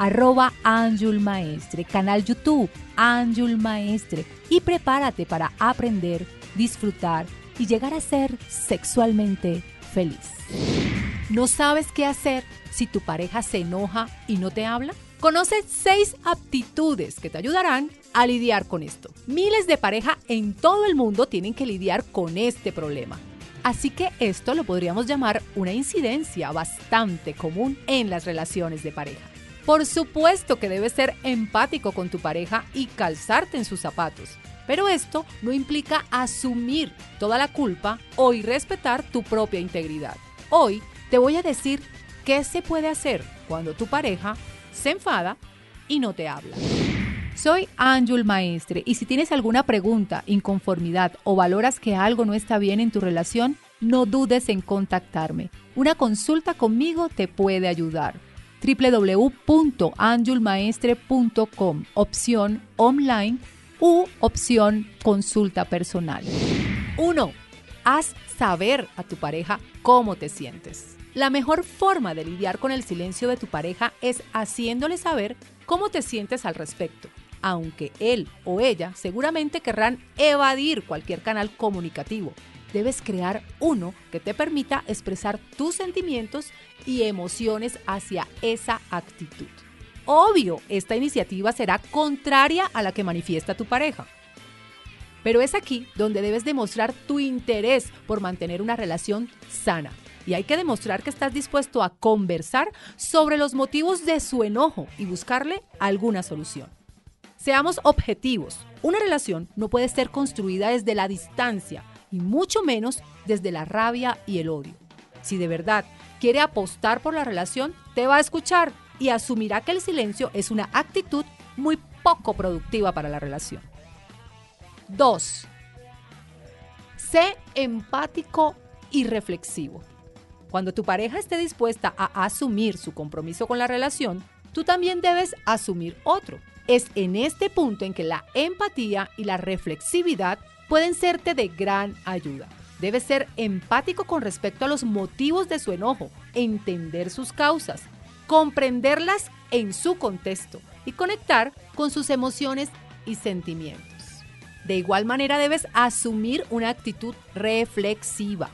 arroba Anjul Maestre, canal YouTube Anjul Maestre y prepárate para aprender, disfrutar y llegar a ser sexualmente feliz. ¿No sabes qué hacer si tu pareja se enoja y no te habla? Conoce seis aptitudes que te ayudarán a lidiar con esto. Miles de parejas en todo el mundo tienen que lidiar con este problema. Así que esto lo podríamos llamar una incidencia bastante común en las relaciones de pareja. Por supuesto que debes ser empático con tu pareja y calzarte en sus zapatos. Pero esto no implica asumir toda la culpa o irrespetar tu propia integridad. Hoy te voy a decir qué se puede hacer cuando tu pareja se enfada y no te habla. Soy Anjul Maestre y si tienes alguna pregunta, inconformidad o valoras que algo no está bien en tu relación, no dudes en contactarme. Una consulta conmigo te puede ayudar. www.anjulmaestre.com, opción online u opción consulta personal. 1. Haz saber a tu pareja cómo te sientes. La mejor forma de lidiar con el silencio de tu pareja es haciéndole saber cómo te sientes al respecto, aunque él o ella seguramente querrán evadir cualquier canal comunicativo. Debes crear uno que te permita expresar tus sentimientos y emociones hacia esa actitud. Obvio, esta iniciativa será contraria a la que manifiesta tu pareja. Pero es aquí donde debes demostrar tu interés por mantener una relación sana y hay que demostrar que estás dispuesto a conversar sobre los motivos de su enojo y buscarle alguna solución. Seamos objetivos. Una relación no puede ser construida desde la distancia y mucho menos desde la rabia y el odio. Si de verdad quiere apostar por la relación, te va a escuchar y asumirá que el silencio es una actitud muy poco productiva para la relación. 2. Sé empático y reflexivo. Cuando tu pareja esté dispuesta a asumir su compromiso con la relación, tú también debes asumir otro. Es en este punto en que la empatía y la reflexividad pueden serte de gran ayuda. Debes ser empático con respecto a los motivos de su enojo, entender sus causas, comprenderlas en su contexto y conectar con sus emociones y sentimientos. De igual manera debes asumir una actitud reflexiva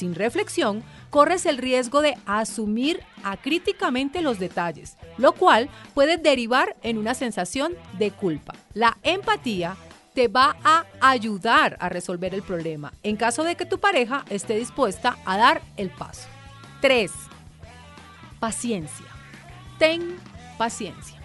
sin reflexión, corres el riesgo de asumir acríticamente los detalles, lo cual puede derivar en una sensación de culpa. La empatía te va a ayudar a resolver el problema en caso de que tu pareja esté dispuesta a dar el paso. 3. Paciencia. Ten paciencia.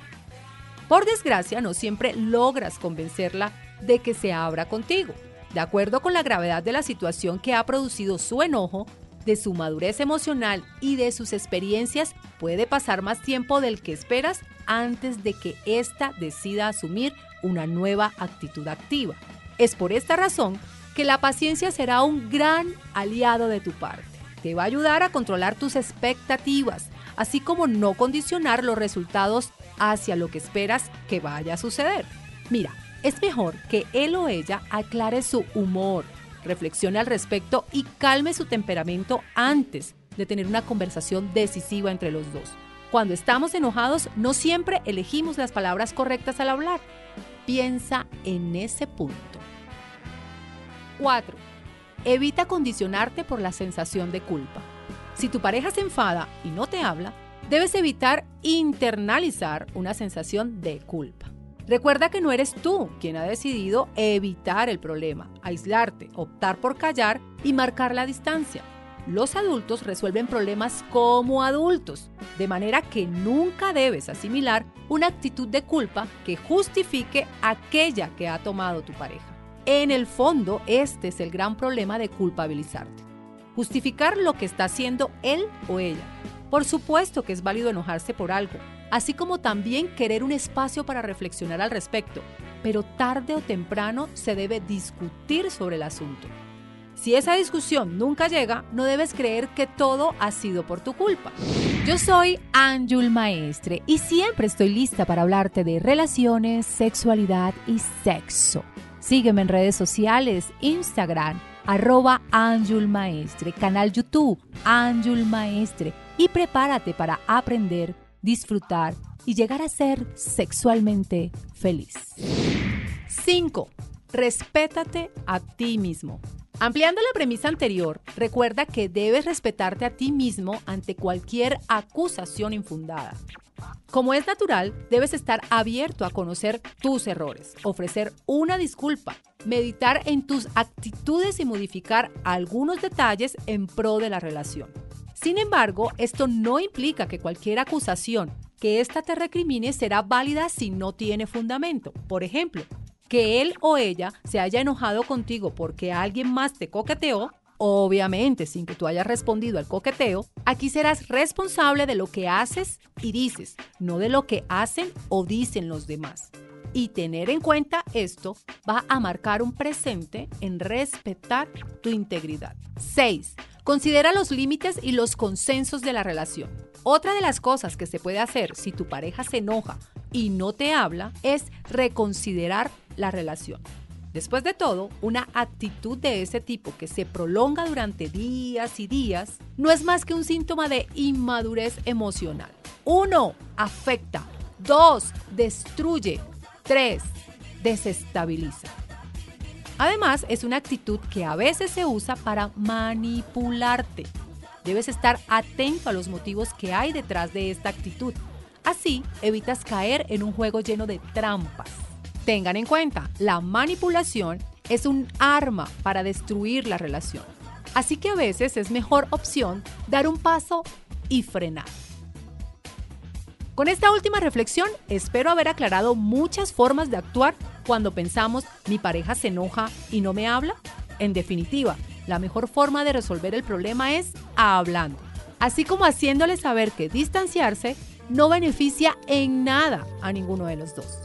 Por desgracia, no siempre logras convencerla de que se abra contigo. De acuerdo con la gravedad de la situación que ha producido su enojo, de su madurez emocional y de sus experiencias, puede pasar más tiempo del que esperas antes de que ésta decida asumir una nueva actitud activa. Es por esta razón que la paciencia será un gran aliado de tu parte. Te va a ayudar a controlar tus expectativas, así como no condicionar los resultados hacia lo que esperas que vaya a suceder. Mira, es mejor que él o ella aclare su humor, reflexione al respecto y calme su temperamento antes de tener una conversación decisiva entre los dos. Cuando estamos enojados, no siempre elegimos las palabras correctas al hablar. Piensa en ese punto. 4. Evita condicionarte por la sensación de culpa. Si tu pareja se enfada y no te habla, debes evitar internalizar una sensación de culpa. Recuerda que no eres tú quien ha decidido evitar el problema, aislarte, optar por callar y marcar la distancia. Los adultos resuelven problemas como adultos, de manera que nunca debes asimilar una actitud de culpa que justifique aquella que ha tomado tu pareja. En el fondo, este es el gran problema de culpabilizarte. Justificar lo que está haciendo él o ella. Por supuesto que es válido enojarse por algo, así como también querer un espacio para reflexionar al respecto, pero tarde o temprano se debe discutir sobre el asunto. Si esa discusión nunca llega, no debes creer que todo ha sido por tu culpa. Yo soy Anjul Maestre y siempre estoy lista para hablarte de relaciones, sexualidad y sexo. Sígueme en redes sociales, Instagram, arroba Anjul Maestre, canal YouTube Anjul Maestre y prepárate para aprender, disfrutar y llegar a ser sexualmente feliz. 5. Respétate a ti mismo. Ampliando la premisa anterior, recuerda que debes respetarte a ti mismo ante cualquier acusación infundada. Como es natural, debes estar abierto a conocer tus errores, ofrecer una disculpa, meditar en tus actitudes y modificar algunos detalles en pro de la relación. Sin embargo, esto no implica que cualquier acusación que ésta te recrimine será válida si no tiene fundamento. Por ejemplo, que él o ella se haya enojado contigo porque alguien más te coqueteó, obviamente sin que tú hayas respondido al coqueteo, aquí serás responsable de lo que haces y dices, no de lo que hacen o dicen los demás. Y tener en cuenta esto va a marcar un presente en respetar tu integridad. 6. Considera los límites y los consensos de la relación. Otra de las cosas que se puede hacer si tu pareja se enoja y no te habla es reconsiderar la relación. Después de todo, una actitud de ese tipo que se prolonga durante días y días no es más que un síntoma de inmadurez emocional. 1. Afecta. 2. Destruye. 3. Desestabiliza. Además, es una actitud que a veces se usa para manipularte. Debes estar atento a los motivos que hay detrás de esta actitud. Así evitas caer en un juego lleno de trampas. Tengan en cuenta, la manipulación es un arma para destruir la relación. Así que a veces es mejor opción dar un paso y frenar. Con esta última reflexión, espero haber aclarado muchas formas de actuar cuando pensamos mi pareja se enoja y no me habla. En definitiva, la mejor forma de resolver el problema es hablando, así como haciéndole saber que distanciarse no beneficia en nada a ninguno de los dos.